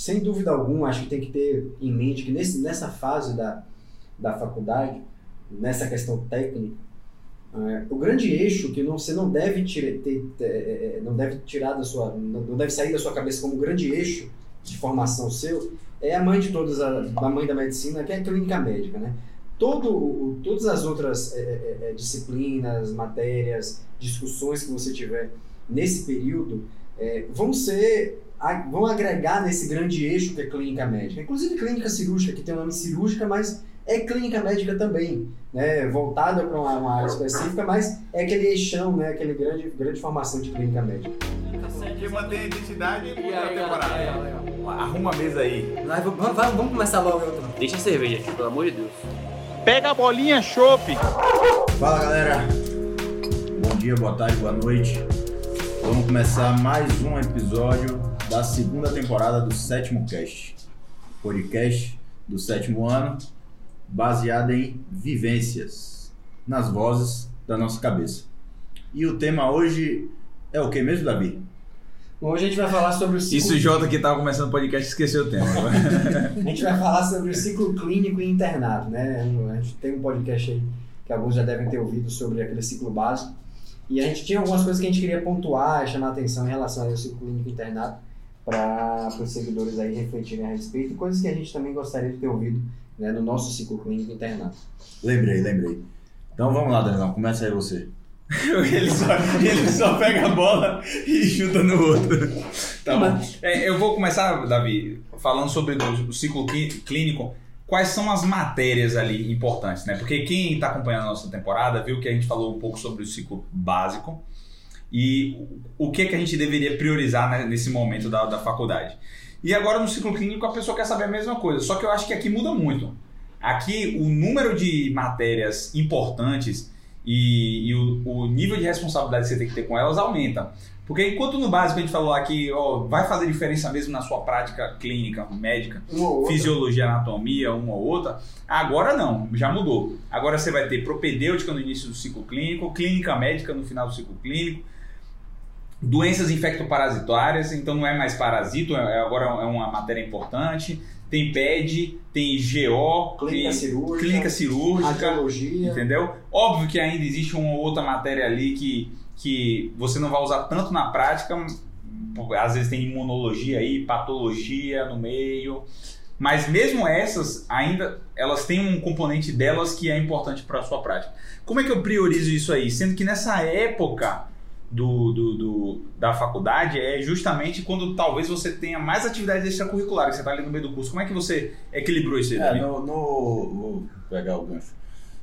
sem dúvida alguma, acho que tem que ter em mente que nesse, nessa fase da, da faculdade, nessa questão técnica, é, o grande eixo que não, você não deve, tira, ter, ter, é, é, não deve tirar da sua, não deve sair da sua cabeça como grande eixo de formação seu, é a mãe de todas, a, a mãe da medicina, que é a clínica médica, né? Todo, todas as outras é, é, disciplinas, matérias, discussões que você tiver nesse período é, vão ser vão agregar nesse grande eixo que é clínica médica. Inclusive clínica cirúrgica, que tem o nome cirúrgica, mas é clínica médica também, né? voltada para uma, uma, área específica, mas é aquele eixão, né? aquele grande, grande formação de clínica médica. Porque mantém a identidade e a temporada. Arruma a mesa aí. Vamos, vamos, vamos começar logo. Outro. Deixa a cerveja aqui, pelo amor de Deus. Pega a bolinha, chope. Fala galera. Bom dia, boa tarde, boa noite. Vamos começar mais um episódio da segunda temporada do sétimo cast. Podcast do sétimo ano, baseado em vivências, nas vozes da nossa cabeça. E o tema hoje é o que mesmo, Davi? Bom, hoje a gente vai falar sobre o ciclo... Isso o Jota que estava começando o podcast esqueceu o tema. a gente vai falar sobre o ciclo clínico e internado, né? A gente tem um podcast aí que alguns já devem ter ouvido sobre aquele ciclo básico. E a gente tinha algumas coisas que a gente queria pontuar, chamar atenção em relação ao ciclo clínico e internado para os seguidores aí refletirem a respeito, coisas que a gente também gostaria de ter ouvido né, no nosso ciclo clínico internado. Lembrei, lembrei. Então vamos lá, Daniel, começa aí você. ele, só, ele só pega a bola e chuta no outro. Tá bom. É, eu vou começar, Davi, falando sobre o ciclo clínico. Quais são as matérias ali importantes, né? Porque quem está acompanhando a nossa temporada viu que a gente falou um pouco sobre o ciclo básico, e o que, que a gente deveria priorizar né, nesse momento da, da faculdade. E agora no ciclo clínico a pessoa quer saber a mesma coisa, só que eu acho que aqui muda muito. Aqui o número de matérias importantes e, e o, o, nível de responsabilidade que você tem que ter com elas aumenta. Porque enquanto no básico a gente falou aqui, ó, vai fazer diferença mesmo na sua prática clínica, médica, fisiologia, anatomia, uma ou outra, agora não, já mudou. Agora você vai ter propedêutica no início do ciclo clínico, clínica médica no final do ciclo clínico, doenças infectoparasitárias, então não é mais parasito, é, agora é uma matéria importante. Tem PED, tem GO, clínica tem cirúrgica, clínica cirúrgica radiologia. entendeu? Óbvio que ainda existe uma outra matéria ali que, que você não vai usar tanto na prática, às vezes tem imunologia aí, patologia no meio, mas mesmo essas ainda elas têm um componente delas que é importante para a sua prática. Como é que eu priorizo isso aí? Sendo que nessa época do, do, do, da faculdade é justamente quando talvez você tenha mais atividades extracurriculares, você está ali no meio do curso. Como é que você equilibrou isso aí? É, no, no, vou pegar o gancho.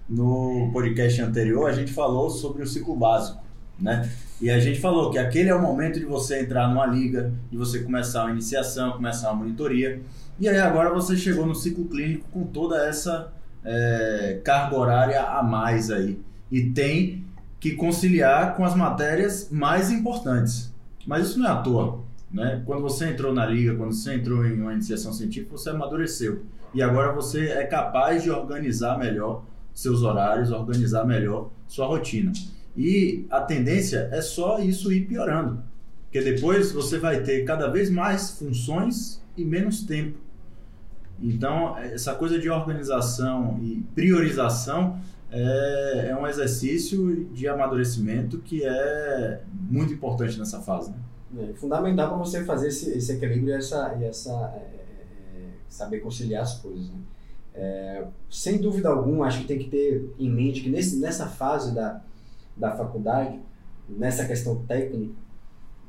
No podcast anterior, a gente falou sobre o ciclo básico, né? E a gente falou que aquele é o momento de você entrar numa liga, de você começar uma iniciação, começar uma monitoria. E aí agora você chegou no ciclo clínico com toda essa é, carga horária a mais aí. E tem que conciliar com as matérias mais importantes. Mas isso não é à toa. Né? Quando você entrou na liga, quando você entrou em uma iniciação científica, você amadureceu. E agora você é capaz de organizar melhor seus horários, organizar melhor sua rotina. E a tendência é só isso ir piorando. Porque depois você vai ter cada vez mais funções e menos tempo. Então, essa coisa de organização e priorização é, é um exercício de amadurecimento que é muito importante nessa fase. Né? É fundamental para você fazer esse, esse equilíbrio e essa, essa é, é, saber conciliar as coisas. Né? É, sem dúvida alguma, acho que tem que ter em mente que nesse, nessa fase da, da faculdade, nessa questão técnica,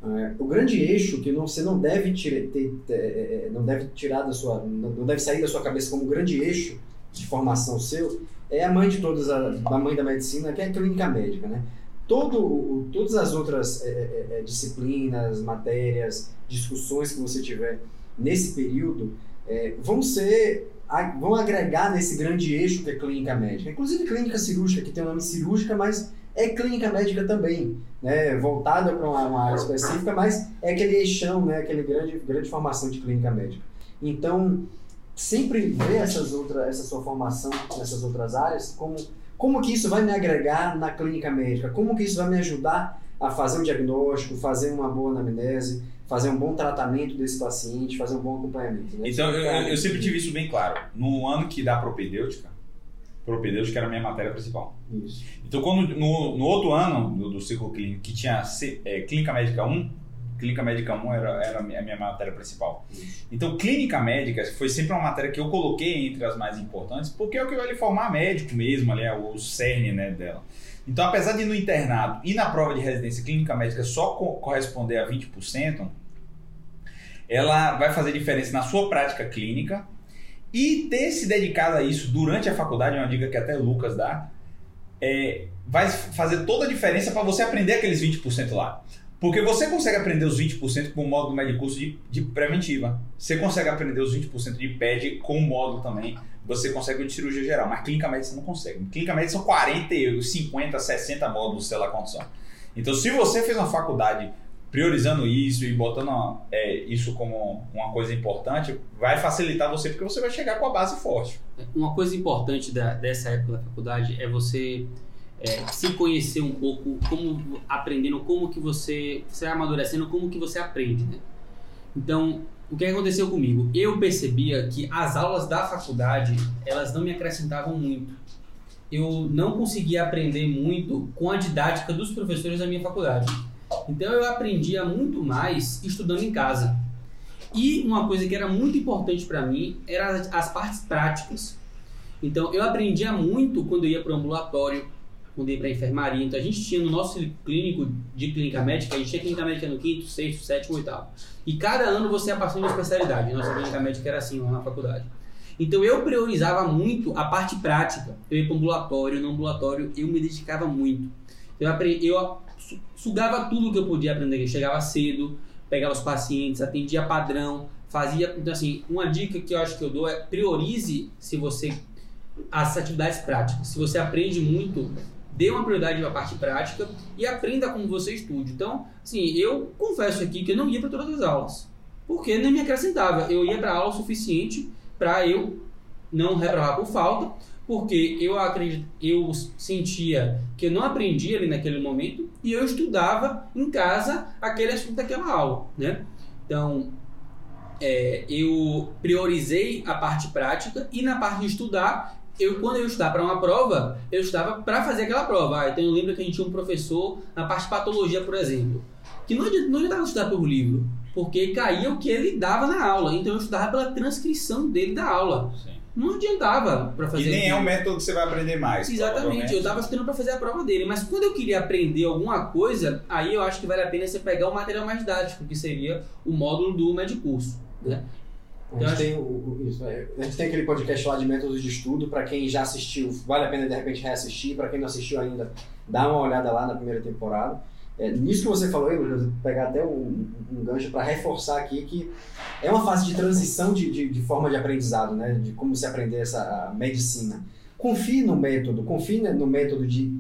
é, o grande eixo que não, você não deve, ter, ter, é, é, não deve tirar da sua, não deve sair da sua cabeça como grande eixo de formação seu, é a mãe de todas, a, mãe da medicina, que é a clínica médica, né? Todo, todas as outras é, é, é, disciplinas, matérias, discussões que você tiver nesse período é, vão ser vão agregar nesse grande eixo que é clínica médica. Inclusive clínica cirúrgica, que tem o nome cirúrgica, mas é clínica médica também, né? voltada para uma, uma, área específica, mas é aquele eixão, né? aquele grande, grande formação de clínica médica. Então, sempre ver essas outras, essa sua formação nessas outras áreas, como, como que isso vai me agregar na clínica médica, como que isso vai me ajudar a fazer um diagnóstico, fazer uma boa anamnese, fazer um bom tratamento desse paciente, fazer um bom acompanhamento. Né? Então, eu, eu- eu sempre tive isso bem claro. No ano que dá propedêutica, propedêutica era a minha matéria principal. Isso. Então, quando no, no outro ano do, do ciclo clínico, que tinha é, Clínica Médica 1, Clínica Médica 1 era, era a minha matéria principal. Então, Clínica Médica foi sempre uma matéria que eu coloquei entre as mais importantes, porque é o que vai lhe formar médico mesmo, ali, é o cerne né, dela. Então, apesar de no internado e na prova de residência Clínica Médica só co- corresponder a 20%, ela vai fazer diferença na sua prática clínica e ter se dedicado a isso durante a faculdade, é uma dica que até o Lucas dá, é, vai fazer toda a diferença para você aprender aqueles 20% lá. Porque você consegue aprender os 20% com o módulo médio curso de, de preventiva. Você consegue aprender os 20% de PED com o módulo também. Você consegue de cirurgia geral, mas clínica médica você não consegue. Clínica médica são 40, 50, 60 módulos, sei lá quantos são. Então, se você fez uma faculdade priorizando isso e botando é, isso como uma coisa importante, vai facilitar você, porque você vai chegar com a base forte. Uma coisa importante da- dessa época da faculdade é você é, se conhecer um pouco, como aprendendo, como que você, você vai amadurecendo, como que você aprende, né? Então, o que aconteceu comigo? Eu percebia que as aulas da faculdade, elas não me acrescentavam muito. Eu não conseguia aprender muito com a didática dos professores da minha faculdade. Então, eu aprendia muito mais estudando em casa. E uma coisa que era muito importante para mim eram as, partes práticas. Então, eu aprendia muito quando eu ia para o ambulatório, ia para enfermaria. Então, a gente tinha no nosso clínico de clínica médica, a gente tinha clínica médica no quinto, sexto, sétimo, oitavo. E cada ano você ia passando uma especialidade. Nossa clínica médica era assim lá na faculdade. Então, eu priorizava muito a parte prática. Eu ia para ambulatório, no ambulatório eu me dedicava muito. Eu, eu su- sugava tudo que eu podia aprender. Eu chegava cedo, pegava os pacientes, atendia padrão, fazia. Então, assim, uma dica que eu acho que eu dou é priorize se você as atividades práticas. Se você aprende muito, dê uma prioridade para a parte prática e aprenda como você estude. Então, assim, eu confesso aqui que eu não ia para todas as aulas, porque nem me acrescentava. Eu ia para aula o suficiente para eu não reprovar por falta, porque eu acredito, eu sentia que eu não aprendia ali naquele momento e eu estudava em casa aquele assunto daquela aula, né? Então, é, eu priorizei a parte prática e na parte de estudar, eu quando eu estudava para uma prova, eu estudava para fazer aquela prova. Ah, então eu lembro que a gente tinha um professor na parte de patologia, por exemplo, que não adianta- não adiantava estudar pelo livro, porque caía o que ele dava na aula. Então eu estudava pela transcrição dele da aula. Não adiantava para fazer E nem é aquilo. o método que você vai aprender mais. Exatamente, eu estava estudando para fazer a prova dele, mas quando eu queria aprender alguma coisa, aí eu acho que vale a pena você pegar o material mais didático, que seria o módulo do Medicurso. Né? A Eu gente, acho- tem, o- o- é, a gente tem aquele podcast lá de métodos de estudo, para quem já assistiu, vale a pena de repente reassistir, para quem não assistiu ainda, dá uma olhada lá na primeira temporada. É, nisso que você falou aí, Lucas, vou pegar até um, um gancho para reforçar aqui que é uma fase de transição de, de, de forma de aprendizado, né? de como se aprender essa a medicina. Confie no método, confie no método de,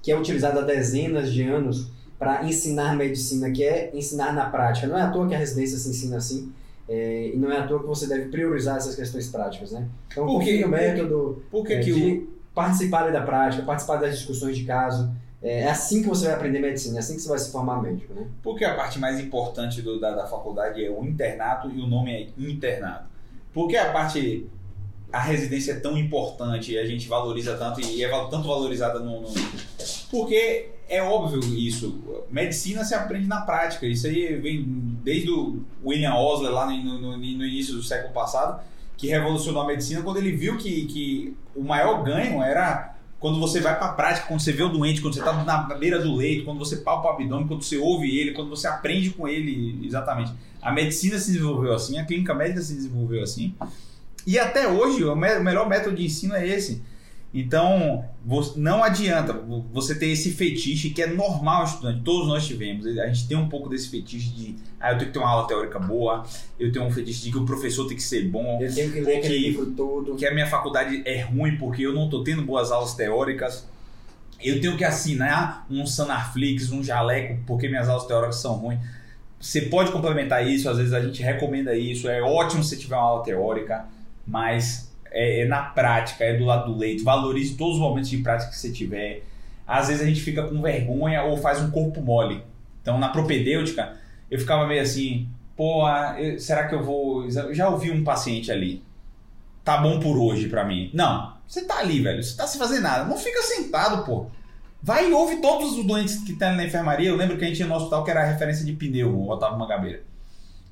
que é utilizado há dezenas de anos para ensinar medicina, que é ensinar na prática. Não é à toa que a residência se ensina assim. É, e não é à toa que você deve priorizar essas questões práticas, né? Então, Por que- no método, Por que, é, que o, de participar ali da prática, participar das discussões de caso. É, é assim que você vai aprender medicina, é assim que você vai se formar médico, né? Porque a parte mais importante do- da, da faculdade é o internato e o nome é internato. Porque a parte. A residência é tão importante e a gente valoriza tanto e é tanto valorizada no, no- Porque é óbvio isso. Medicina se aprende na prática. Isso aí vem desde o William Osler lá no, no- no início do século passado, que revolucionou a medicina quando ele viu que, que o maior ganho era quando você vai para a prática, quando você vê o doente, quando você está na beira do leito, quando você palpa o abdômen, quando você ouve ele, quando você aprende com ele, exatamente. A medicina se desenvolveu assim, a clínica médica se desenvolveu assim. E até hoje, o me- o melhor método de ensino é esse. Então, não adianta vo- você ter esse fetiche que é normal, estudante. Todos nós tivemos. A gente tem um pouco desse fetiche de, ah, eu tenho que ter uma aula teórica boa, eu tenho um fetiche de que o professor tem que ser bom, Eu tenho que ler aquele Que- livro todo. que a minha faculdade é ruim porque eu não estou tendo boas aulas teóricas. Eu tenho que assinar um Sanarflix, um Jaleco, porque minhas aulas teóricas são ruins. Você pode complementar isso, às vezes a gente recomenda isso. É ótimo se tiver uma aula teórica, mas é, é na prática, é do lado do leito. Valorize todos os momentos de prática que você tiver. Às vezes a gente fica com vergonha ou faz um corpo mole. Então, na propedêutica, eu ficava meio assim, pô, ah, será que eu vou. Já ouvi um paciente ali. Tá bom por hoje pra mim. Não, você tá ali, velho. Você tá sem fazer nada. Não fica sentado, pô. Vai e ouve todos os doentes que estão na enfermaria. Eu lembro que a gente ia no hospital que era a referência de pneu, o Otávio Mangabeira.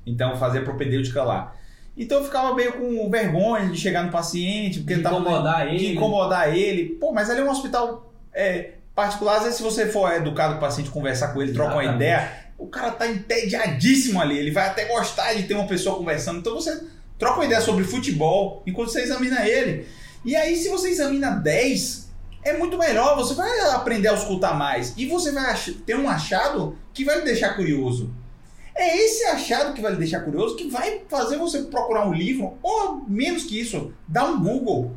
Então fazia propedêutica lá. Então eu ficava meio com vergonha de chegar no paciente, porque De tava incomodar de ele. incomodar ele. Pô, mas ali é um hospital é, particular, às vezes se você for educado com o paciente, conversar com ele, trocar uma ideia, o cara tá entediadíssimo ali, ele vai até gostar de ter uma pessoa conversando. Então você troca uma ideia sobre futebol enquanto você examina ele. E aí, se você examina 10, é muito melhor, você vai aprender a escutar mais. E você vai ter um achado que vai lhe deixar curioso. É esse achado que vai lhe deixar curioso que vai fazer você procurar um livro, ou menos que isso, dar um Google.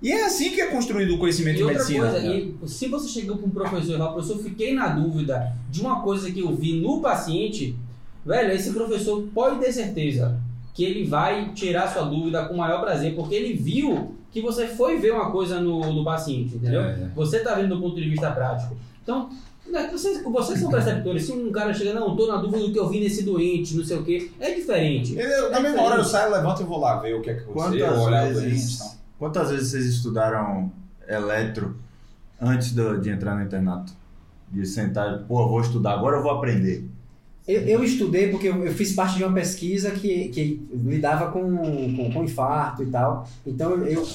E é assim que é construído o conhecimento E de medicina. coisa, e se você chegou para um professor e fala, professor, fiquei na dúvida de uma coisa que eu vi no paciente, velho, esse professor pode ter certeza que ele vai tirar sua dúvida com o maior prazer, porque ele viu que você foi ver uma coisa no, no paciente, entendeu? É. Você tá vendo do ponto de vista prático. Então, vocês, vocês são preceptores. Se um cara chega, não, tô na dúvida do que eu vi nesse doente, não sei o quê, é diferente. Eu, na É mesma hora eu diferente. saio, levanto e vou lá ver o que é que aconteceu, Quantas olhar o vezes- doente. Então. Quantas vezes vocês estudaram eletro antes do- de entrar no internato? De sentar, pô, vou estudar, agora eu vou aprender. Eu, eu estudei porque eu, eu fiz parte de uma pesquisa que, que lidava com, com, com infarto e tal. Então eu,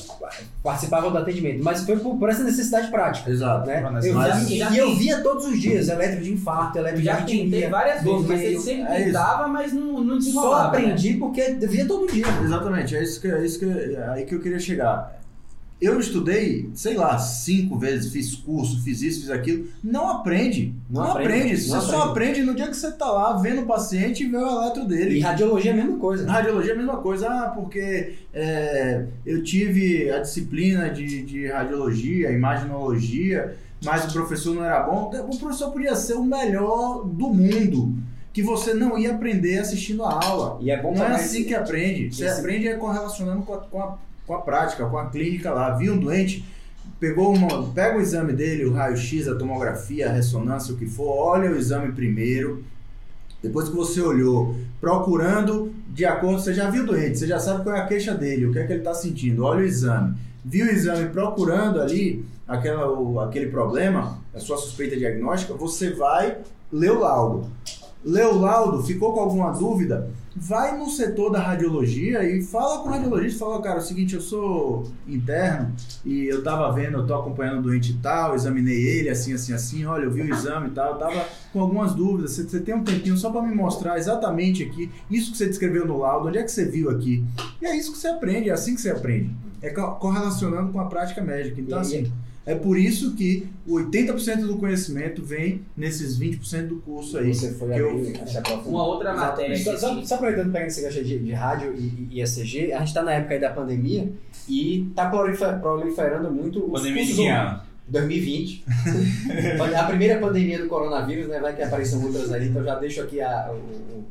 participava do atendimento. Mas foi por, por essa necessidade prática. Exato. Né? Eu, mas- e já e eu via todos os dias eletro de infarto, eletro de Já tentei arritmia. várias vezes, mas você sempre é isso. tentava, mas não, não Só desenrolava. né? aprendi porque eu via todo dia. Exatamente, é isso que, é isso que é aí que eu queria chegar. Eu estudei, sei lá, cinco vezes, fiz curso, fiz isso, fiz aquilo. Não aprende. Não, Não aprende. aprende, Você só aprende no dia que você tá lá vendo o paciente e vê o eletro dele. E radiologia é a mesma coisa. Na radiologia é a mesma coisa, ah, porque é, eu tive a disciplina de, de radiologia, imaginologia, mas o professor não era bom. O professor podia ser o melhor do mundo, que você não ia aprender assistindo a aula. E é bom Não é assim que aprende. Você Esse- aprende é correlacionando com a, com, a, com a prática, com a clínica lá. Viu um doente, pegou uma, pega o exame dele, o raio-x, a tomografia, a ressonância, o que for, olha o exame primeiro. Depois que você olhou, procurando de acordo, você já viu o doente, você já sabe qual é a queixa dele, o que é que ele está sentindo. Olha o exame. Viu o exame procurando ali aquela, o- aquele problema, a sua suspeita diagnóstica, você vai ler o laudo. Leu o laudo, ficou com alguma dúvida, vai no setor da radiologia e fala com o radiologista, fala, cara, é o seguinte, eu sou interno e eu tava vendo, eu tô acompanhando o doente tal, examinei ele assim, assim, assim, olha, eu vi o exame e tal, eu tava com algumas dúvidas, você, você tem um tempinho só para me mostrar exatamente aqui, isso que você descreveu no laudo, onde é que você viu aqui? E é isso que você aprende, é assim que você aprende. É co- correlacionando com a prática médica. Então, assim, é por isso que o 80% do conhecimento vem nesses 20% do curso aí. Você foi que eu- ali, aprofundou. Uma outra matéria Só, só, só aproveitando pegando esse gancho de, de rádio e, e ECG, a gente está na época aí da pandemia e está proliferando muito os Pandemia de cursos ano? 2020. a primeira pandemia do coronavírus, né? Vai que apareçam outras aí, então já deixo aqui a. o- o-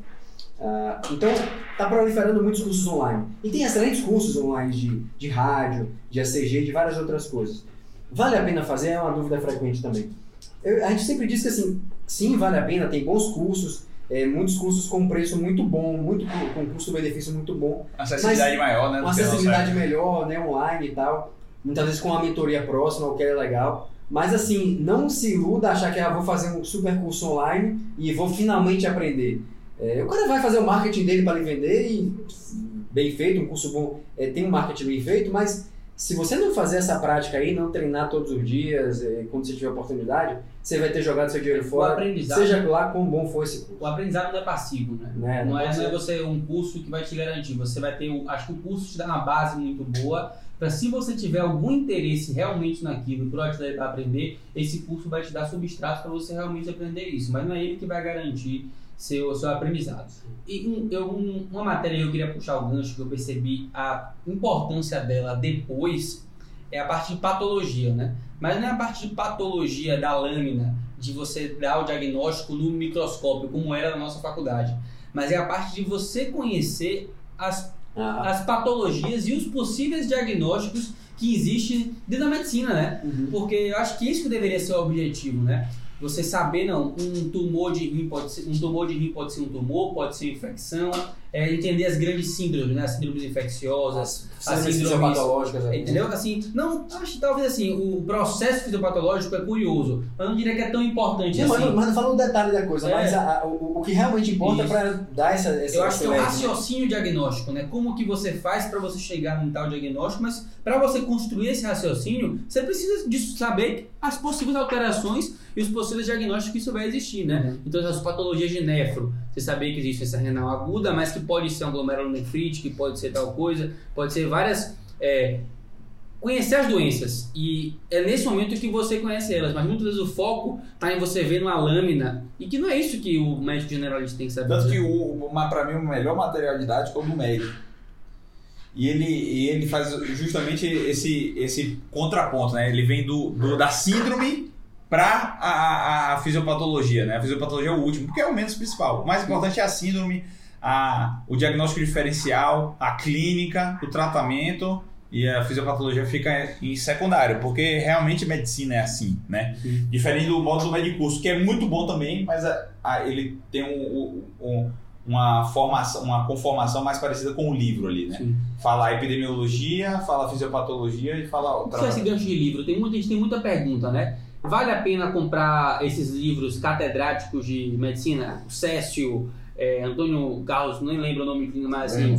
a- então, está proliferando muitos cursos online. E tem excelentes cursos online de, de rádio, de ECG, de várias outras coisas. Vale a pena fazer? É uma dúvida frequente também. Eu- a gente sempre diz que assim, sim, vale a pena, tem bons cursos, é, muitos cursos com preço muito bom, muito com custo-benefício muito bom, Acessibilidade maior, né? uma acessibilidade melhor, né, online e tal, muitas vezes com uma mentoria próxima, o que é legal. Mas assim, não se iluda a achar que ah, vou fazer um super curso online e vou finalmente aprender. É, o cara vai fazer o marketing dele para lhe vender e bem feito, um curso bom é, tem um marketing bem feito, mas se você não fazer essa prática aí, não treinar todos os dias, é, quando você tiver oportunidade, você vai ter jogado seu dinheiro o fora, aprendizado, seja lá quão bom for esse curso. o aprendizado não é passivo, né? Não é, pode não é ser- você um curso que vai te garantir. Você vai ter, acho que o curso te dá uma base muito boa para se você tiver algum interesse realmente naquilo, para aprender, esse curso vai te dar substrato para você realmente aprender isso. Mas não é ele que vai garantir seu seu aprendizado. E um- eu, um- uma matéria que eu queria puxar o gancho que eu percebi a importância dela depois é a parte de patologia, né? Mas não é a parte de patologia da lâmina, de você dar o diagnóstico no microscópio, como era na nossa faculdade. Mas é a parte de você conhecer as, Ah, as patologias e os possíveis diagnósticos que existem dentro da medicina, né? uhum. Porque eu acho que isso que deveria ser o objetivo, né? Você saber, não, um tumor de rim pode ser um tumor de rim pode ser um tumor, pode ser infecção, é, entender as grandes síndromes, né? As síndromes infecciosas, as Síndromes síndromes fisiopatológicas aí. Entendeu? Assim, não, acho que talvez assim, o processo fisiopatológico é curioso, mas não diria que é tão importante Não, assim. mas, mas não fala o detalhe da coisa, É. mas a- a- o, o que realmente importa é para dar essa, essa Eu acho que é um esse- raciocínio diagnóstico, né? Como que você faz para você chegar num tal diagnóstico, mas para você construir esse raciocínio, você precisa de saber as possíveis alterações e os possíveis diagnósticos que isso vai existir, né? Então, as patologias de nefro, você saber que existe essa renal aguda, mas que pode ser um glomerulonefrite, que pode ser tal coisa, pode ser várias... é, conhecer as doenças e é nesse momento que você conhece elas, mas muitas vezes o foco está em você ver numa lâmina e que não é isso que o médico generalista tem que saber. Tanto que o, uma, pra mim o melhor material didático é o do médico. E ele, e ele faz justamente esse, esse contraponto, né? Ele vem do, do- da síndrome para a, a, a fisiopatologia, né? A fisiopatologia é o último, porque é o menos principal. O mais importante é a síndrome, a, o diagnóstico diferencial, a clínica, o tratamento e a fisiopatologia fica em secundário, porque realmente medicina é assim, né? Sim. Diferente do modo do médico curso, que é muito bom também, mas a- a- ele tem um- um- um- uma formação, uma conformação mais parecida com o livro ali, né? Sim. Fala epidemiologia, fala fisiopatologia e fala Só esse outra. gancho de livro, tem muita, a gente tem muita pergunta, né? Vale a pena comprar esses livros catedráticos de medicina? Cécio, é, Antônio Carlos, nem lembro o nome, mas assim,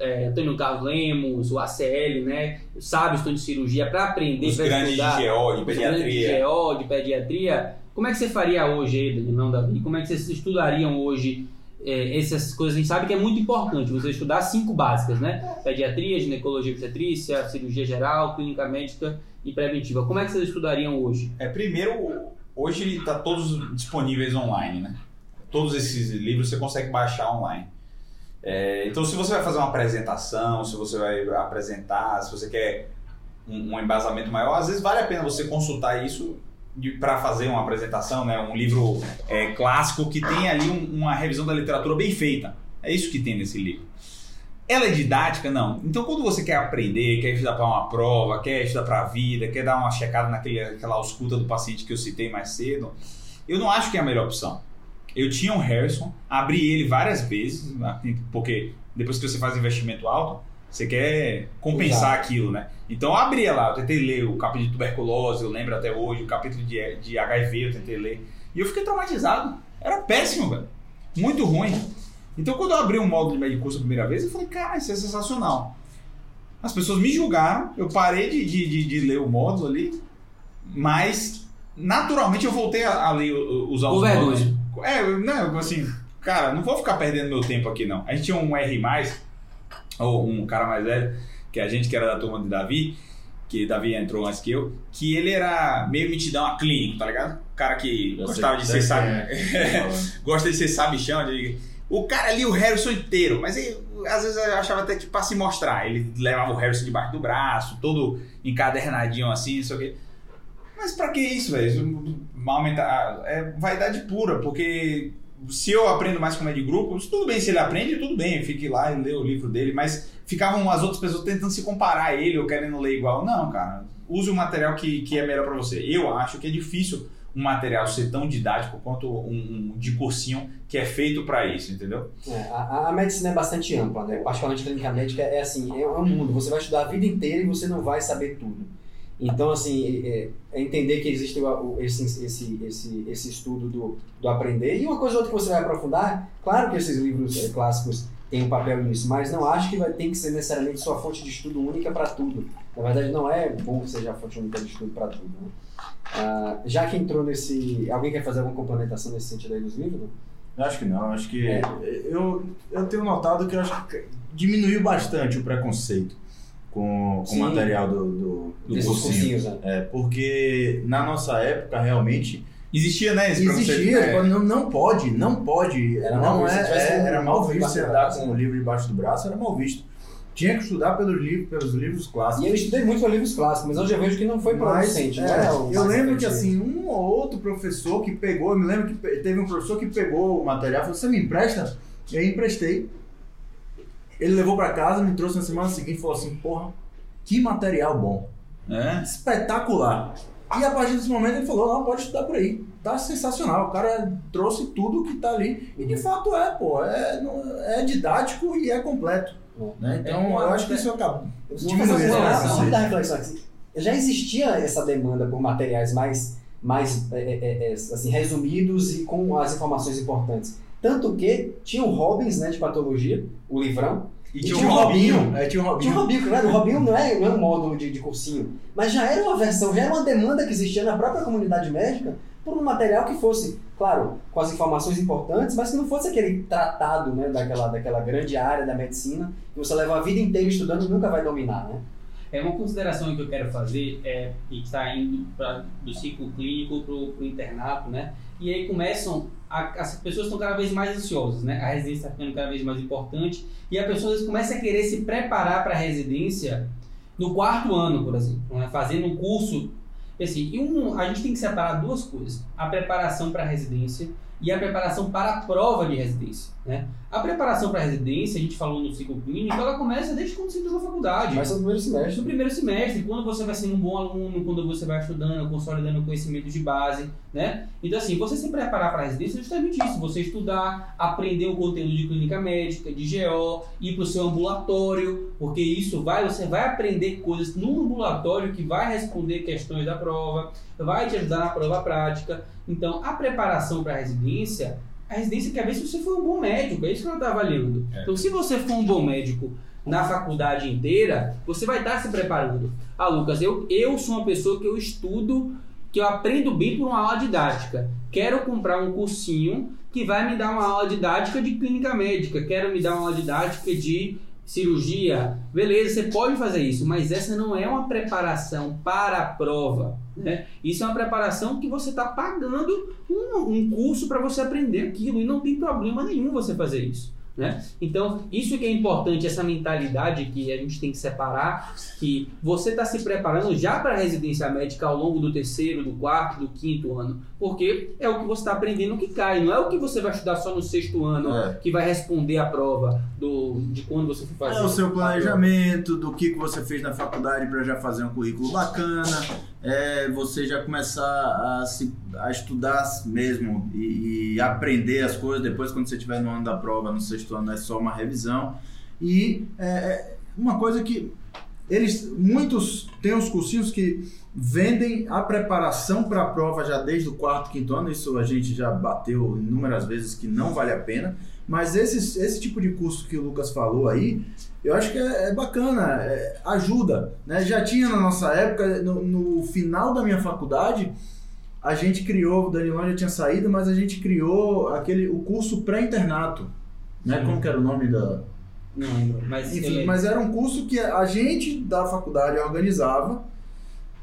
é, Antônio Carlos Lemos, o ACL, né? Sábios estão de cirurgia para aprender, Os para grandes de estudar. GO, de grandes de pediatria. GO, de pediatria. Como é que você faria hoje, não, Davi? Como é que vocês estudariam hoje é, essas coisas? A gente sabe que é muito importante você estudar cinco básicas, né? Pediatria, ginecologia obstetrícia, cirurgia geral, clínica médica e preventiva. Como é que vocês estudariam hoje? É, primeiro, hoje está todos disponíveis online, né? Todos esses livros você consegue baixar online. É, então, se você vai fazer uma apresentação, se você vai apresentar, se você quer um, um embasamento maior, às vezes vale a pena você consultar isso para fazer uma apresentação, né? Um livro é, clássico que tem ali um- uma revisão da literatura bem feita. É isso que tem nesse livro. Ela é didática? Não. Então, quando você quer aprender, quer estudar para uma prova, quer estudar para a vida, quer dar uma checada naquela ausculta do paciente que eu citei mais cedo, eu não acho que é a melhor opção. Eu tinha um Harrison, abri ele várias vezes, porque depois que você faz investimento alto, você quer compensar aquilo, né? Então eu abria lá, eu tentei ler o capítulo de tuberculose, eu lembro até hoje, o capítulo de, de HIV eu tentei ler. E eu fiquei traumatizado. Era péssimo, velho. Muito ruim. Então quando eu abri um módulo de médico curso a primeira vez, eu falei, cara, isso é sensacional. As pessoas me julgaram, eu parei de, de, de, de ler o módulo ali, mas naturalmente eu voltei a, a ler, usar os módulos. É, eu- não, assim, cara, não vou ficar perdendo meu tempo aqui não. A gente tinha um R+, ou um cara mais velho, que a gente que era da turma de Davi, que Davi entrou antes que eu, que ele era meio mitidão a clínico, tá ligado? O cara que Eu gostava sei- de ser sabe, é. gosta de ser sabichão, de... o cara ali o Harrison inteiro, mas ele, às vezes eu achava até que pra se mostrar, ele levava o Harrison debaixo do braço, todo encadernadinho assim, não sei o quê. Mas pra que isso, velho? Aumentar, é vaidade pura, porque se eu aprendo mais com o de grupo, tudo bem, se ele aprende, tudo bem, fique lá e lê o livro dele, mas ficavam as outras pessoas tentando se comparar a ele ou querendo ler igual. Não, cara, use o material que, que é melhor pra você. Eu acho que é difícil um material ser tão didático quanto um, um de cursinho que é feito pra isso, entendeu? É, a, a medicina é bastante ampla, né? Particularmente clínica médica é assim, é um mundo. Você vai estudar a vida inteira e você não vai saber tudo. Então, assim, é, é entender que existe o- esse, esse, esse, esse estudo do, do aprender. E uma coisa ou outra que você vai aprofundar, claro que esses livros é, clássicos têm um papel nisso, mas não acho que vai, tem que ser necessariamente sua fonte de estudo única para tudo. Na verdade, não é bom que seja a fonte única de estudo para tudo. Né? Ah, já que entrou nesse. Alguém quer fazer alguma complementação nesse sentido aí dos livros? não? Eu acho que não, acho que. É. Eu, eu tenho notado que eu acho que diminuiu bastante o preconceito com, com o material do, do, do Desses cursinho. cursinhos, né? É, porque na nossa época realmente Existia, né? Esse existia, né? tipo, não, não pode, não pode, Era mal não visto, é, é, era mal visto você andar com né? o livro debaixo do braço, era mal visto. Tinha que estudar pelos livros, pelos livros clássicos. E eu estudei muito para livros clássicos, mas hoje eu vejo que não foi Mas, producente. é, não é o eu mais lembro que assim, um ou outro professor que pegou, eu me lembro que teve um professor que pegou o material e falou, você me empresta? E aí emprestei. Ele levou pra casa, me trouxe na semana seguinte e falou assim, porra, que material bom. É. Espetacular. E a partir desse momento ele falou, não, pode estudar por aí. Tá sensacional. O cara trouxe tudo que tá ali. E de fato é, pô. É, é didático e é completo. Né? Então É, eu acho que isso acaba. Reflexão aqui. Já existia essa demanda por materiais mais, mais é, é, é, assim, resumidos e com as informações importantes. Tanto que tinha o Robbins, né, de patologia, o livrão. E tinha o Robinho. É, tinha o Tinha Robinho. o Robinho, claro, o Robinho não é, não é um módulo de, de cursinho, mas já era uma versão, já era uma demanda que existia na própria comunidade médica por um material que fosse, claro, com as informações importantes, mas que não fosse aquele tratado né, daquela, daquela grande área da medicina que você leva a vida inteira estudando e nunca vai dominar, né? É uma consideração que eu quero fazer, é, e que está indo pra, do ciclo clínico para o internato, né? E aí começam, a- as pessoas estão cada vez mais ansiosas, né? A residência está ficando cada vez mais importante e a pessoa começa a querer se preparar para a residência no quarto ano, por exemplo, né? fazendo um curso. Assim, e um, a gente tem que separar duas coisas: a preparação para a residência e a preparação para a prova de residência, né? A preparação para a residência, a gente falou no ciclo clínico, ela começa desde quando você entra na faculdade. Mas no primeiro semestre. No primeiro semestre, quando você vai sendo um bom aluno, quando você vai estudando, consolidando conhecimentos de base, né? Então, assim, você se preparar para a residência é justamente isso. Você estudar, aprender o conteúdo de clínica médica, de GO, ir para o seu ambulatório, porque isso vai, você vai aprender coisas no ambulatório que vai responder questões da prova, vai te ajudar na prova prática. Então, a preparação para a residência, a residência quer ver se você foi um bom médico, é isso que ela está avaliando. É. Então, se você for um bom médico na faculdade inteira, você vai estar se preparando. Ah, Lucas, eu, eu sou uma pessoa que eu estudo, que eu aprendo bem por uma aula didática. Quero comprar um cursinho que vai me dar uma aula didática de clínica médica. Quero me dar uma aula didática de cirurgia. Beleza, você pode fazer isso, mas essa não é uma preparação para a prova. Né? Isso é uma preparação que você está pagando um, um curso para você aprender aquilo e não tem problema nenhum você fazer isso. Né? Então, isso que é importante, essa mentalidade que a gente tem que separar, que você está se preparando já para a residência médica ao longo do terceiro, do quarto, do quinto ano, porque é o que você está aprendendo que cai, não é o que você vai estudar só no sexto ano É. que vai responder a prova do, de quando você for fazer. É o seu planejamento, do que você fez na faculdade para já fazer um currículo bacana, é você já começar a, se, a estudar mesmo e, e aprender as coisas. Depois, quando você estiver no ano da prova, no sexto ano, é só uma revisão. E é, é uma coisa que eles, muitos têm os cursinhos que vendem a preparação para a prova já desde o quarto, quinto ano. Isso a gente já bateu inúmeras vezes que não vale a pena. Mas esses, esse tipo de curso que o Lucas falou aí, eu acho que é, é bacana, é, ajuda. Né? Já tinha na nossa época, no, no final da minha faculdade, a gente criou, o Danilão já tinha saído, mas a gente criou aquele, o curso pré-internato. Né? Sim. Como que era o nome da, Não lembro, mas, enfim, mas era um curso que a gente da faculdade organizava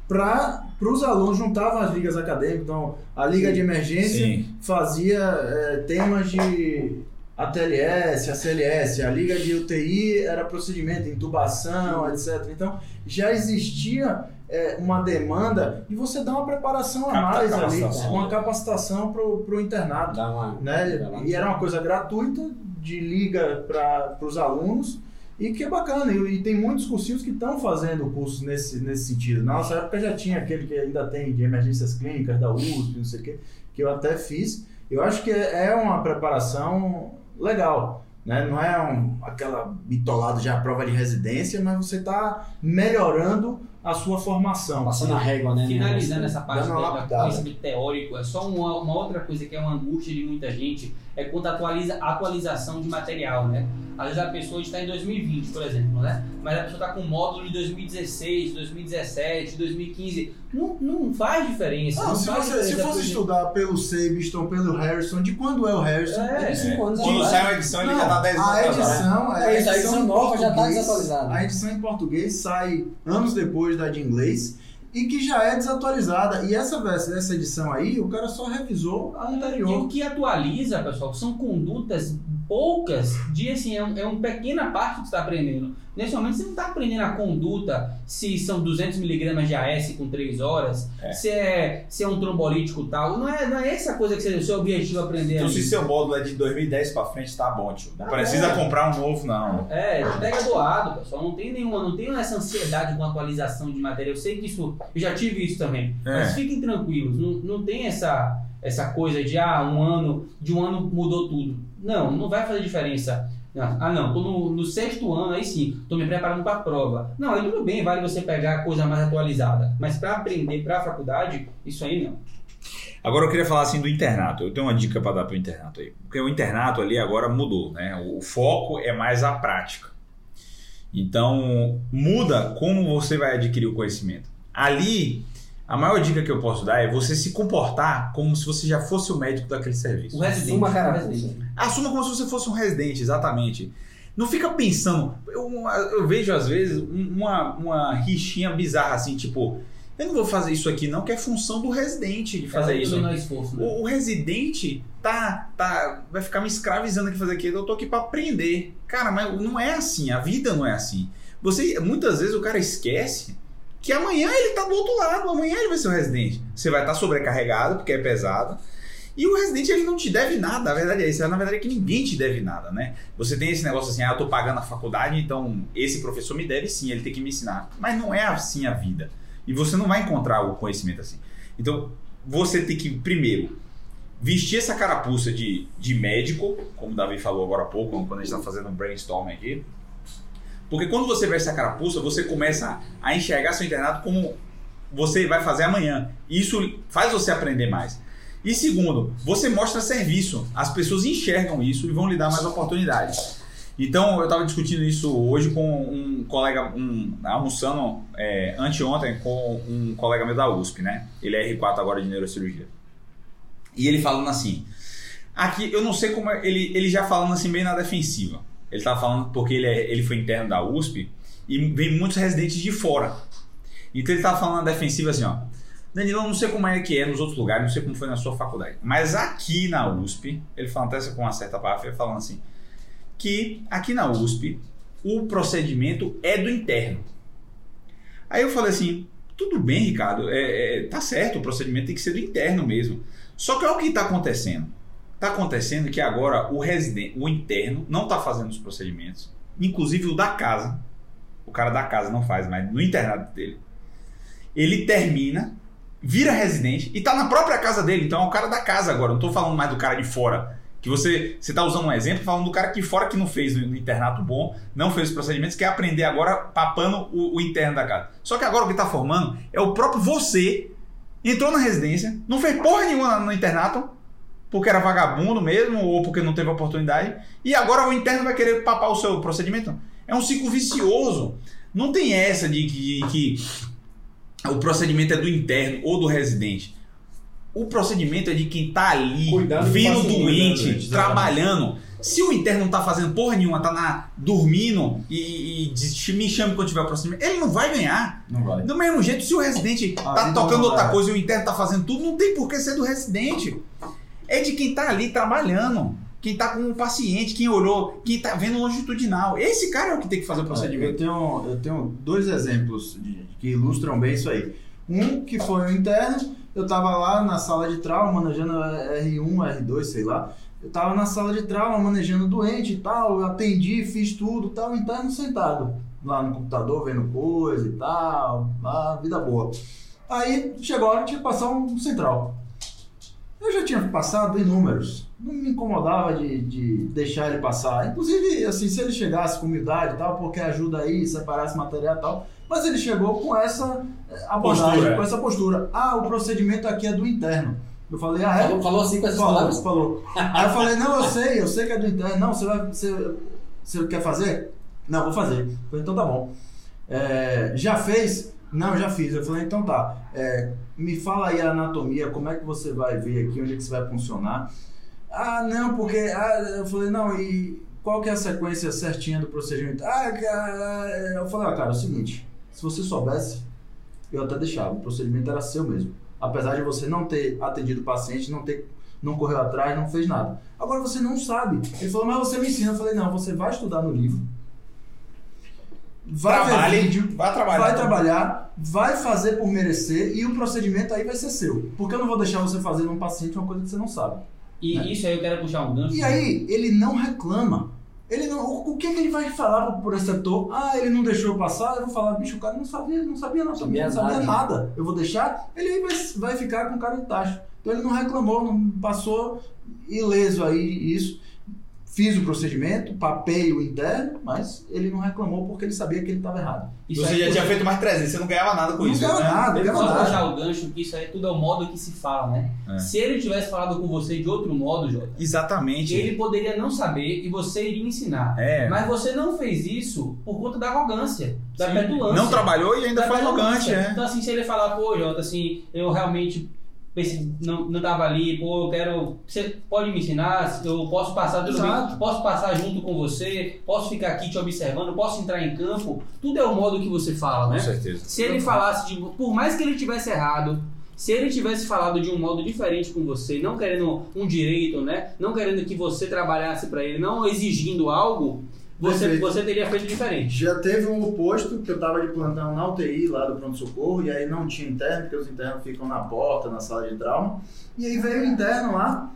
para os alunos, juntavam as ligas acadêmicas. Então, a Liga de Emergência Sim. fazia é, temas de ATLS, ACLS, a Liga de UTI era procedimento, intubação, etc. Então, já existia é, uma demanda e você dá uma preparação a mais ali, uma capacitação para o internato Dá uma. né? E era uma coisa gratuita, de liga para os alunos, e que é bacana. E, e tem muitos cursinhos que estão fazendo cursos nesse, nesse sentido. Na nossa época já tinha aquele que ainda tem de emergências clínicas da USP, não sei o quê, que eu até fiz. Eu acho que é é uma preparação legal. Né? Não é um, aquela bitolada já prova de residência, mas você está melhorando a sua formação. Passando a régua, né? Finalizando né? essa parte lapidada. conhecimento teórico, é só uma, uma outra coisa que é uma angústia de muita gente, é quanto à atualiza, atualização de material, né? Às vezes a pessoa está em 2020, por exemplo, né? Mas a pessoa está com módulo de 2016, 2017, 2015. Não, não faz diferença. Não, não se, faz você, se diferença, fosse porque- estudar pelo Sabiston, pelo Harrison, de quando é o Harrison? É, De cinco anos Quando atrás. sai uma edição, ele já tá 10 anos a edição, a É isso, a edição edição em nova já tá português- desatualizada. A edição em português sai anos depois da de inglês e que já é desatualizada. E essa essa edição aí, o cara só revisou a E o anterior. que atualiza, pessoal, são condutas poucas de assim, é, um, é uma pequena parte que você está aprendendo. Nesse momento você não está aprendendo a conduta, se são 200 miligramas de AS com 3 horas, É. se, é, se é um trombolítico tal. Não é, não é essa coisa que você, o seu objetivo aprender Então, ali. se seu módulo é de 2010 pra frente, tá bom, tio. Não Tá precisa comprar um novo, não. É, pega doado, pessoal. Não tem nenhuma, não tem essa ansiedade com atualização de matéria. Eu sei que isso, eu já tive isso também. É. Mas fiquem tranquilos, não, não tem essa, essa coisa de ah, um ano, de um ano mudou tudo. Não, não vai fazer diferença. Ah, não, tô no, no sexto ano, aí sim, tô me preparando para a prova. Não, aí tudo bem, vale você pegar a coisa mais atualizada. Mas para aprender para a faculdade, isso aí não. Agora eu queria falar assim do internato. Eu tenho uma dica para dar pro internato aí. Porque o internato ali agora mudou, né? O foco é mais a prática. Então, muda como você vai adquirir o conhecimento. Ali, a maior dica que eu posso dar é você se comportar como se você já fosse o médico daquele serviço. O residente. Uma o carapuça. residente. Assuma como se você fosse um residente, exatamente. Não fica pensando. Eu, eu vejo às vezes um- uma, uma rixinha bizarra assim, tipo, eu não vou fazer isso aqui não, que é função do residente de fazer Ela isso. não é esforço, né? O, o residente tá, tá, vai ficar me escravizando aqui fazer aquilo. Eu tô aqui para aprender. Cara, mas não é assim. A vida não é assim. Você, muitas vezes o cara esquece que amanhã ele tá do outro lado. Amanhã ele vai ser o residente. Você vai estar sobrecarregado porque é pesado. E o residente ele não te deve nada. A verdade é isso. Na verdade é que ninguém te deve nada, né? Você tem esse negócio assim, ah, eu tô pagando a faculdade, então esse professor me deve sim, ele tem que me ensinar. Mas não é assim a vida. E você não vai encontrar o conhecimento assim. Então, você tem que, primeiro, vestir essa carapuça de, de médico, como o Davi falou agora há pouco, quando a gente está fazendo um brainstorm aqui. Porque quando você veste essa carapuça, você começa a enxergar seu internato como você vai fazer amanhã. Isso faz você aprender mais. E segundo, você mostra serviço. As pessoas enxergam isso e vão lhe dar mais oportunidades. Então, eu estava discutindo isso hoje com um colega, um, almoçando é, anteontem com um colega meu da USP, né? Ele é R4 agora de neurocirurgia. E ele falando assim, aqui eu não sei como é, ele, ele já falando assim bem na defensiva. Ele tava falando porque ele, é, ele foi interno da USP e vem muitos residentes de fora. Então ele tava falando na defensiva assim, ó. Danilo, não sei como é que é nos outros lugares, não sei como foi na sua faculdade. Mas aqui na USP, ele falando até com uma certa ele falando assim, que aqui na USP o procedimento é do interno. Aí eu falei assim, tudo bem, Ricardo, é, é, tá certo, o procedimento tem que ser do interno mesmo. Só que olha o que está acontecendo. Está acontecendo que agora o residente, o interno, não está fazendo os procedimentos, inclusive o da casa. O cara da casa não faz mais no internato dele. Ele termina, vira residente e está na própria casa dele. Então é o cara da casa agora. Não estou falando mais do cara de fora. Que você você está usando um exemplo falando do cara que fora que não fez no, no internato bom, não fez os procedimentos, quer aprender agora papando o, o interno da casa. Só que agora o que está formando é o próprio você entrou na residência, não fez porra nenhuma no internato, porque era vagabundo mesmo, ou porque não teve oportunidade, e agora o interno vai querer papar o seu procedimento. É um ciclo vicioso. Não tem essa de que, de que o procedimento é do interno ou do residente. O procedimento é de quem tá ali, Cuidando do vendo paciente, doente, exatamente. trabalhando. Se o interno não tá fazendo porra nenhuma, tá na, dormindo e, e diz, me chame quando tiver o procedimento, ele não vai ganhar. Não vai. Do mesmo jeito, se o residente Ah, tá então tocando outra coisa e o interno tá fazendo tudo, não tem por que ser do residente. É de quem tá ali trabalhando. Quem tá com o paciente, quem olhou, quem tá vendo longitudinal. Esse cara é o que tem que fazer o Eu procedimento. tenho, eu tenho dois exemplos de- que ilustram bem isso aí. Um que foi o interno, eu tava lá na sala de trauma, manejando R1, R2, sei lá. Eu tava na sala de trauma, manejando doente e tal, eu atendi, fiz tudo, tal, o interno sentado lá no computador, vendo coisa e tal, lá, vida boa. Aí chegou a hora de passar um central. Eu já tinha passado inúmeros. Não me incomodava de, de deixar ele passar. Inclusive, assim, se ele chegasse com humildade e tal, porque ajuda aí, separar esse material e tal. Mas ele chegou com essa eh, abordagem, Postura. com essa postura. Ah, o procedimento aqui é do interno. Eu falei, ah, é? Falou, falou assim com essas Falou, palavras? falou. Aí eu falei, não, eu sei, eu sei que é do interno. Não, você vai. Você, você quer fazer? Não, vou fazer. Eu falei, então tá bom. É, já fez? Não, já fiz. Eu falei, então tá. É, me fala aí a anatomia, como é que você vai ver aqui, onde é que você vai funcionar. Ah, não, porque. Ah, eu falei, não, e qual que é a sequência certinha do procedimento? Ah, cara, eu falei, ah, cara, é o seguinte, se você soubesse, eu até deixava, o procedimento era seu mesmo. Apesar de você não ter atendido o paciente, não ter não correu atrás, não fez nada. Agora você não sabe. Ele falou, mas você me ensina. Eu falei, não, você vai estudar no livro. Vai Trabalhe, ver vídeo, vai trabalhar. vai trabalhar, vai fazer por merecer e o procedimento aí vai ser seu. Porque eu não vou deixar você fazer num paciente uma coisa que você não sabe. E É. isso aí eu quero puxar um gancho. E aí, ele não reclama. Ele não, o, o que, que ele vai falar pro preceptor? Ah, ele não deixou eu passar, eu vou falar, bicho, o cara não sabia, não sabia não sabia, não Sabia nada. nada. Eu vou deixar, ele vai, vai ficar com cara de taxa. Então ele não reclamou, não passou ileso aí isso. Fiz o procedimento, papei o interno, mas ele não reclamou porque ele sabia que ele estava errado. Isso Você já tinha feito mais 300, você não ganhava nada com Não isso. ganhava né? nada, não ganhava nada. puxar o gancho que isso aí tudo é o modo que se fala, né? É. Se ele tivesse falado com você de outro modo, Jota, Exatamente. ele poderia não saber e você iria ensinar. É. Mas você não fez isso por conta da arrogância, da Sim. petulância. Não trabalhou e ainda Da foi arrogante, é. Então, assim, se ele falar, pô, Jota, assim, eu realmente pensei, não, não tava ali, pô, eu quero. Você pode me ensinar? Eu posso passar tudo bem, posso passar junto com você, posso ficar aqui te observando, posso entrar em campo. Tudo é o modo que você fala, né? Com certeza. Se ele falasse de. Por mais que ele tivesse errado, se ele tivesse falado de um modo diferente com você, não querendo um direito, né? Não querendo que você trabalhasse pra ele, não exigindo algo, você, você teria feito diferente. Já teve um oposto, que eu tava de plantão na UTI lá do pronto-socorro, e aí não tinha interno, porque os internos ficam na porta, na sala de trauma. E aí veio o interno lá,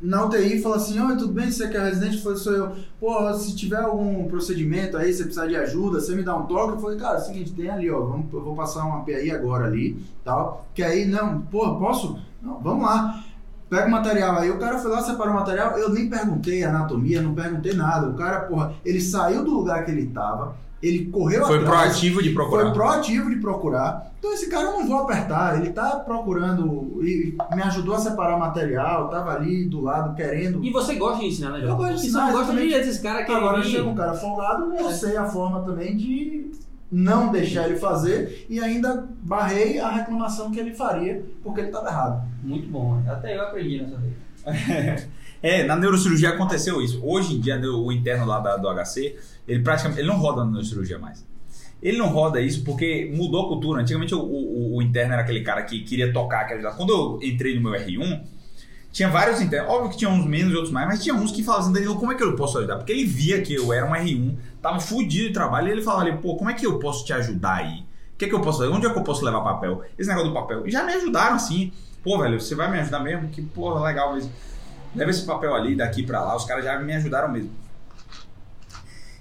na UTI, e falou assim: Oi, tudo bem? Você que é residente? Foi, sou eu. Pô, se tiver algum procedimento aí, você precisar de ajuda, você me dá um toque. Eu falei: Cara, é o seguinte, tem ali, ó, vamos, eu vou passar uma API agora ali, tal. Que aí, não, pô, posso? Não, vamos lá. Pega o material aí. O cara foi lá, separou o material. Eu nem perguntei anatomia, não perguntei nada. O cara, porra, ele saiu do lugar que ele tava, ele correu Foi atrás. proativo de procurar. Foi proativo de procurar. Então esse cara eu não vou apertar, ele tá procurando e me ajudou a separar o material, tava ali do lado querendo. E você gosta de ensinar, né, Jota? Eu gosto de ensinar, Você não gosta de esses caras que Agora chega um cara folgado, eu É. sei a forma também de não deixar ele fazer e ainda barrei a reclamação que ele faria porque ele estava errado. Muito bom. Até eu aprendi nessa vez. É, na neurocirurgia aconteceu isso. Hoje em dia, o interno lá da- do HC, ele praticamente ele não roda na neurocirurgia mais. Ele não roda isso porque mudou a cultura. Antigamente o, o- o interno era aquele cara que queria tocar, que ajudar. Quando eu entrei no meu R1, tinha vários internos. Óbvio que tinha uns menos e outros mais, mas tinha uns que falavam assim, Danilo, como é que eu posso ajudar? Porque ele via que eu era um R1, tava fudido de trabalho, e ele falava ali, pô, como é que eu posso te ajudar aí? O que é que eu posso fazer? Onde é que eu posso levar papel? Esse negócio do papel. E já me ajudaram assim. Pô, velho, você vai me ajudar mesmo? Que porra, legal mesmo. Leva esse papel ali, daqui pra lá. Os caras já me ajudaram mesmo.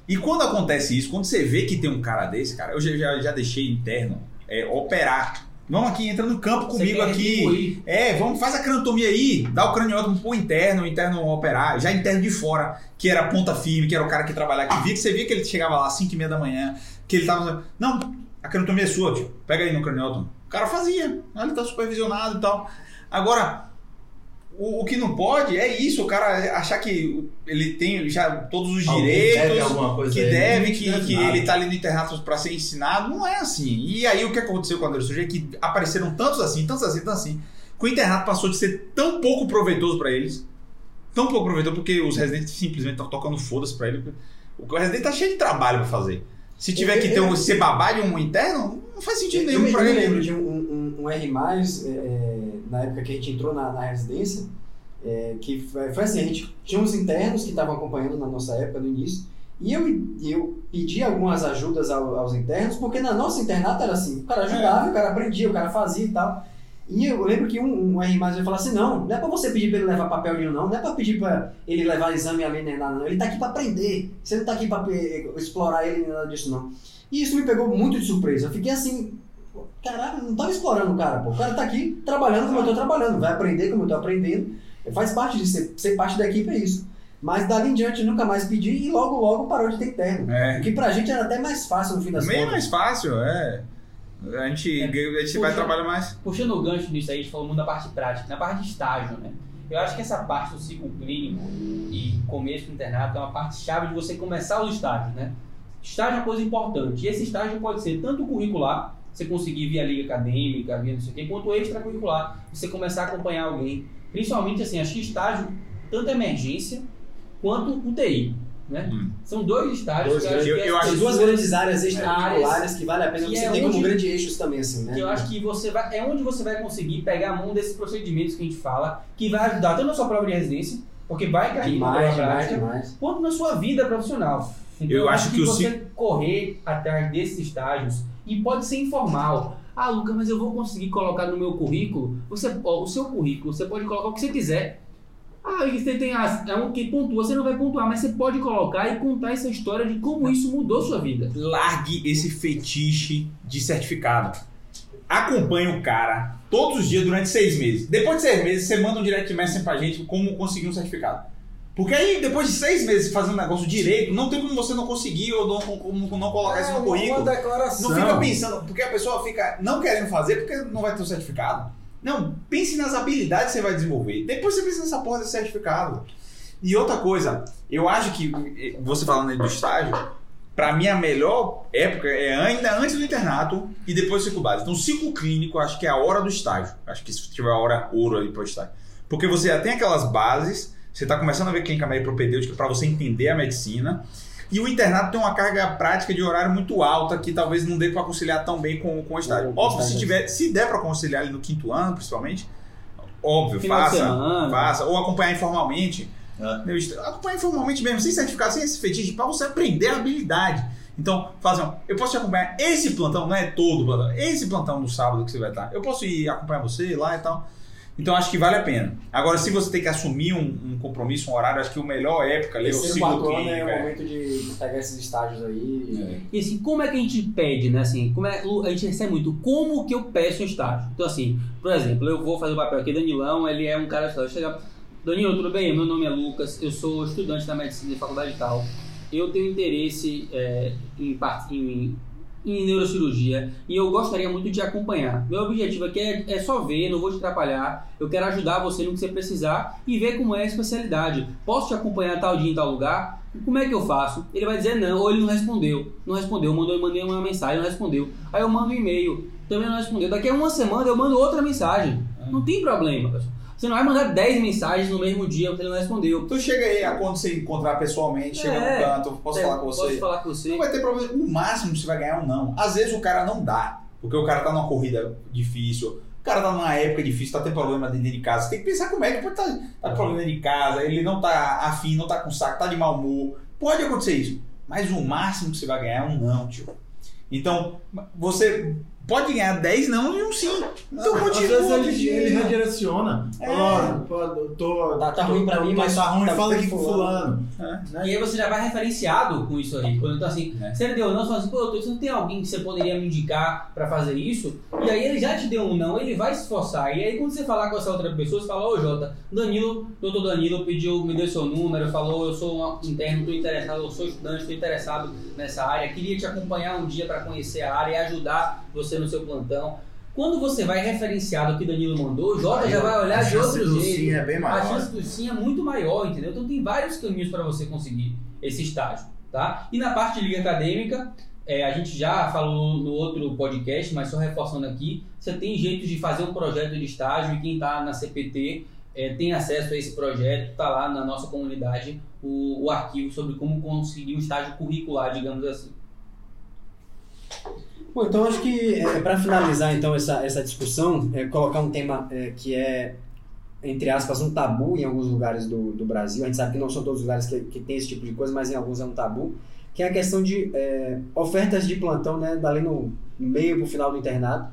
E quando acontece isso, quando você vê que tem um cara desse, cara, eu já, já, já deixei interno é, operar. Vamos aqui, entra no campo comigo aqui. É, vamos, faz a cranotomia aí, dá o craniótomo pro interno, o interno operar, já interno de fora, que era ponta firme, que era o cara que trabalhava aqui, via que você via que ele chegava lá às 5 e meia da manhã, que ele tava. Não, a cranotomia é sua, tio. Pega aí no craniótomo. O cara fazia, ele tá supervisionado e tal. Agora, o, o que não pode é isso, o cara achar que ele tem já todos os Alguém deve direitos coisa que a ele, deve, que, deve que ele tá ali no internato para ser ensinado, não é assim. E aí o que aconteceu com a neurocirurgia é que apareceram tantos assim, tantos assim, tantos assim, que o internato passou de ser tão pouco proveitoso para eles, tão pouco proveitoso porque os residentes simplesmente estão tocando foda-se para ele. O residente tá cheio de trabalho para fazer. Se tiver que ter um, ser babá de um interno, não faz sentido Eu, nenhum para eu me ele. lembro de um, um- um R+, é, é, na época que a gente entrou na, na residência, é, que foi, foi assim, a gente tinha uns internos que estavam acompanhando na nossa época, no início, e eu, eu pedi algumas ajudas ao- aos internos, porque na nossa internato era assim, o cara ajudava, o cara aprendia, o cara fazia e tal. E eu lembro que um, um R+, vai falar assim, não, não é pra você pedir pra ele levar papel nenhum, não, não é pra pedir pra ele levar exame ali, nem nada, não, ele tá aqui pra aprender, você não tá aqui pra eh, explorar ele, nem nada disso, não. E isso me pegou muito de surpresa. Eu fiquei assim, caralho, não tava explorando o cara, pô. O cara tá aqui trabalhando como eu tô trabalhando, vai aprender como eu tô aprendendo. Faz parte de ser, ser parte da equipe é isso. Mas dali em diante nunca mais pedi e logo logo parou de ter interno. É. O que pra gente era até mais fácil no fim das Bem contas. mais fácil, é. A gente, É. a gente vai Puxa. trabalhar mais. Puxando o gancho nisso aí, a gente falou muito da parte prática, na parte de estágio, né? Eu acho que essa parte do ciclo clínico e começo do internato é uma parte chave de você começar os estágios, né? Estágio é uma coisa importante. E esse estágio pode ser tanto curricular, você conseguir via liga acadêmica, via não sei o quê, quanto extracurricular, você começar a acompanhar alguém. Principalmente, assim, acho que estágio, tanto emergência quanto UTI. né? Hum. São dois estágios. Dois que eu acho eu- que eu as acho As duas grandes áreas extracurriculares que vale a pena Que você é ter como onde- grande eixos também, assim, né? Que eu acho que você vai, é onde você vai conseguir pegar a mão desses procedimentos que a gente fala, que vai ajudar tanto na sua prova de residência, porque vai cair na demais, demais, prática, demais. quanto na sua vida profissional. Então, Eu acho que o você correr atrás desses estágios e pode ser informal. Ah, Lucas, mas eu vou conseguir colocar no meu currículo. Você, ó, o seu currículo, você pode colocar o que você quiser. Ah, você tem as, é um que pontua, você não vai pontuar, mas você pode colocar e contar essa história de como isso mudou sua vida. largue esse fetiche de certificado. Acompanhe o cara todos os dias durante seis meses. Depois de seis meses, você manda um direct message pra gente como conseguir um certificado. Porque aí, depois de seis meses fazendo negócio direito, não tem como você não conseguir ou não, como não colocar isso no uma currículo. declaração. Não fica pensando, porque a pessoa fica não querendo fazer porque não vai ter o certificado. Não, pense nas habilidades que você vai desenvolver. Depois você pensa nessa porra desse certificado. E outra coisa, eu acho que eh, você falando aí do estágio, pra mim a melhor época é ainda antes do internato e depois do ciclo básico. Então, o ciclo clínico, acho que é a hora do estágio. Acho que se tiver a hora ouro ali pro estágio. Porque você já tem aquelas bases, você está começando a ver clínica médica propedêutica para você entender a medicina. E o internato tem uma carga prática de horário muito alta que talvez não dê para conciliar tão bem com, com o estágio. Óbvio, se, tiver, se der para conciliar ali no quinto ano, principalmente, óbvio, Final faça, faça. Ou acompanhar informalmente. Meu, est- Acompanhar informalmente mesmo, sem certificado, sem esse fetiche, para você aprender a habilidade. Então, fazem, eu posso te acompanhar esse plantão, não é todo plantão, esse plantão no sábado que você vai estar. Eu posso ir acompanhar você lá e tal. Então acho que vale a pena. Agora, se você tem que assumir um, um compromisso, um horário, acho que a melhor época ali é o ciclo clínico. é o é. momento de pegar esses estágios aí. E assim, como é que a gente pede, né? Assim, como é, a gente recebe muito, como que eu peço um estágio? Então, assim, por exemplo, eu vou fazer o papel aqui, Danilão, ele é um cara só. Chega, Danilo, tudo bem? Meu nome é Lucas, eu sou estudante da medicina de faculdade e tal. Eu tenho interesse é, em, em, em neurocirurgia e eu gostaria muito de acompanhar. Meu objetivo aqui é, é só ver, não vou te atrapalhar. Eu quero ajudar você no que você precisar e ver como é a especialidade. Posso te acompanhar tal dia em tal lugar? Como é que eu faço? Ele vai dizer não, ou ele não respondeu. Não respondeu, mandou, eu mandei uma mensagem, não respondeu. Aí eu mando um e-mail, também não respondeu. Daqui a uma semana eu mando outra mensagem. Não tem problema, pessoal. Você não vai mandar 10 mensagens no mesmo dia porque ele não respondeu. Então chega aí, a quando você encontrar pessoalmente, chega É. no canto, posso É, falar com Posso você? falar com você? Não vai ter problema. O máximo que você vai ganhar é um não. Às vezes o cara não dá, porque o cara tá numa corrida difícil, o cara tá numa época difícil, tá tendo problema dentro de casa. Você tem que pensar que o médico pode tá, tá com problema dentro de casa, ele não tá afim, não tá com saco, tá de mau humor. Pode acontecer isso. Mas o máximo que você vai ganhar é um não, tio. Então, você pode ganhar 10 não e um sim. Então Às continua. vezes ele, ele redireciona. É. Ó, pô, eu tô, Tá- tá tô- ruim pra tô- mim, tô- mas tá ruim, tá fala aqui com fulano. fulano. E aí você já vai referenciado com isso aí. Quando então assim, É. se ele deu um não, você fala assim, pô, você não tem alguém que você poderia me indicar pra fazer isso? E aí ele já te deu um não, ele vai se esforçar. E aí quando você falar com essa outra pessoa, você fala, ô Jota, Danilo, doutor Danilo pediu, me deu seu número, falou, eu sou um interno, tô interessado, eu sou estudante, tô interessado nessa área, queria te acompanhar um dia pra conhecer a área e ajudar você no seu plantão. Quando você vai referenciado o que Danilo mandou, o Jota já vai olhar a de chance outro do jeito. sim é bem A maior. chance do sim é muito maior, entendeu? Então tem vários caminhos para você conseguir esse estágio, tá? E na parte de liga acadêmica, é, a gente já falou no outro podcast, mas só reforçando aqui, você tem jeitos de fazer um projeto de estágio e quem está na CPT é, tem acesso a esse projeto, está lá na nossa comunidade o, o arquivo sobre como conseguir um estágio curricular, digamos assim. Bom, então acho que para finalizar então essa, essa discussão, é, colocar um tema é, que é, entre aspas, um tabu em alguns lugares do, do Brasil. A gente sabe que não são todos os lugares que, que tem esse tipo de coisa, mas em alguns é um tabu. Que é a questão de é, ofertas de plantão, né, dali no, no meio para o final do internato.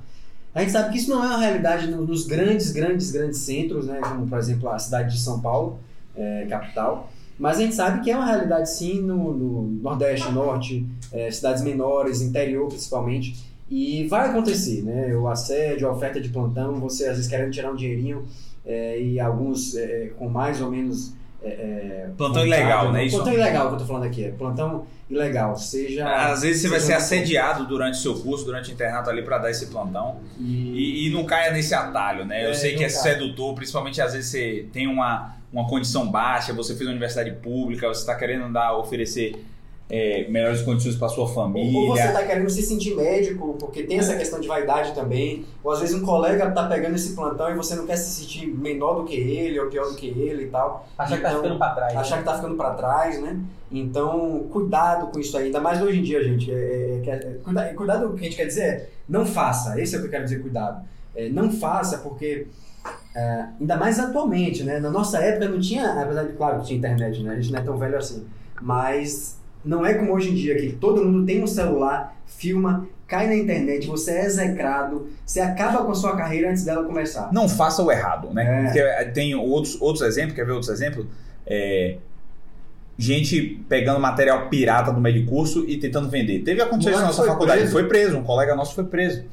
A gente sabe que isso não é uma realidade no- nos grandes, grandes, grandes centros, né, como por exemplo a cidade de São Paulo, é, capital. Mas a gente sabe que é uma realidade sim no, no Nordeste, Norte, é, cidades menores, interior principalmente. E vai acontecer, né? O assédio, a oferta de plantão, você às vezes querendo tirar um dinheirinho é, e alguns é, com mais ou menos. é, é, Plantão ilegal, né? Isso. Plantão ilegal que eu tô falando aqui, é plantão ilegal. Seja. Às vezes você vai ser assediado durante o seu curso, durante o internato ali para dar esse plantão. E, E, e não caia nesse atalho, né? Eu É, sei que é sedutor, principalmente às vezes você tem uma, uma condição baixa, você fez uma universidade pública, você está querendo dar, oferecer é, melhores condições para sua família. Ou você está querendo se sentir médico, porque tem essa questão de vaidade também. Ou às vezes um colega está pegando esse plantão e você não quer se sentir menor do que ele ou pior do que ele e tal. Achar que tá ficando pra trás. Achar que tá ficando para trás, né? Então, cuidado com isso aí. Ainda mais hoje em dia, gente. É, é, é, é, cuida- cuidado, o que a gente quer dizer é não faça. Esse é o que eu quero dizer, cuidado. É, não faça porque, é, ainda mais atualmente, né? Na nossa época não tinha, apesar de, claro, que tinha internet, né? A gente não é tão velho assim. Mas não é como hoje em dia, que todo mundo tem um celular, filma, cai na internet, você é execrado, você acaba com a sua carreira antes dela começar. Não faça o errado, né? É. Porque tem outros, outros exemplos, quer ver outros exemplos? É, gente pegando material pirata do meio de curso e tentando vender. Teve acontecido na Moleque nossa faculdade, preso. foi preso, um colega nosso foi preso.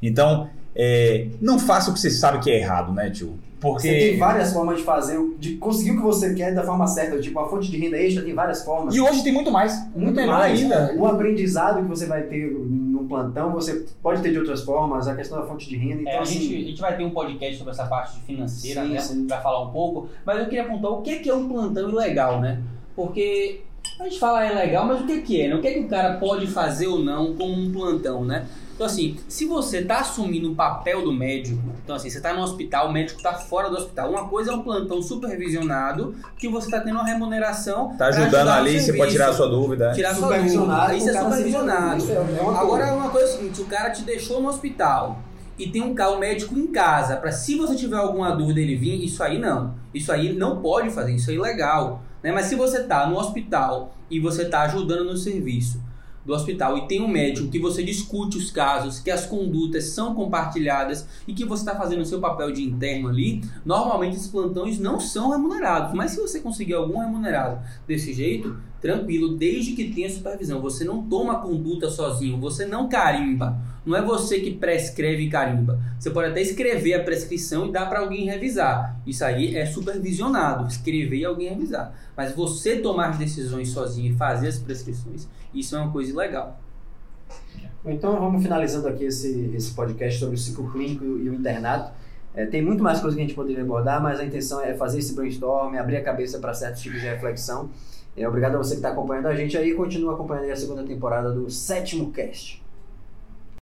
Então, é, não faça o que você sabe que é errado, né, tio? Você tem Porque. várias formas de fazer, de conseguir o que você quer da forma certa. Tipo, a fonte de renda extra tem várias formas. E hoje tem muito mais. muito melhor mais. ainda. O aprendizado que você vai ter no plantão, você pode ter de outras formas, a questão da fonte de renda. Então, É, a, assim, gente, a gente vai ter um podcast sobre essa parte financeira, Sim, né? sim. Vai falar um pouco. Mas eu queria apontar o que que é um plantão ilegal, né? Porque a gente fala é legal, mas o que que é? Né? O que é que o cara pode fazer ou não com um plantão, né? Então, assim, se você está assumindo o papel do médico, então, assim, você está no hospital, o médico está fora do hospital. Uma coisa é um plantão supervisionado, que você está tendo uma remuneração. Tá pra ajudando ali, você pode serviço. tirar a sua dúvida. Tirar sua Supervisionado, dúvida. Isso é supervisionado. é uma Agora, coisa. uma coisa é o seguinte, o cara te deixou no hospital e tem um carro médico em casa, para se você tiver alguma dúvida ele vir, isso aí não. Isso aí não pode fazer, isso é ilegal. Né? Mas se você tá no hospital e você tá ajudando no serviço do hospital e tem um médico que você discute os casos, que as condutas são compartilhadas e que você está fazendo o seu papel de interno ali, normalmente esses plantões não são remunerados. Mas se você conseguir algum remunerado desse jeito, tranquilo, desde que tenha supervisão. Você não toma conduta sozinho, você não carimba. Não é você que prescreve e carimba. Você pode até escrever a prescrição e dar para alguém revisar. Isso aí é supervisionado, escrever e alguém revisar. Mas você tomar as decisões sozinho e fazer as prescrições, isso é uma coisa ilegal. Então vamos finalizando aqui esse, esse podcast sobre o ciclo clínico e o internato. É, tem muito mais coisa que a gente poderia abordar, mas a intenção é fazer esse brainstorm, abrir a cabeça para certos tipos de reflexão. É, obrigado a você que está acompanhando a gente aí continua acompanhando aí a segunda temporada do sétimo cast.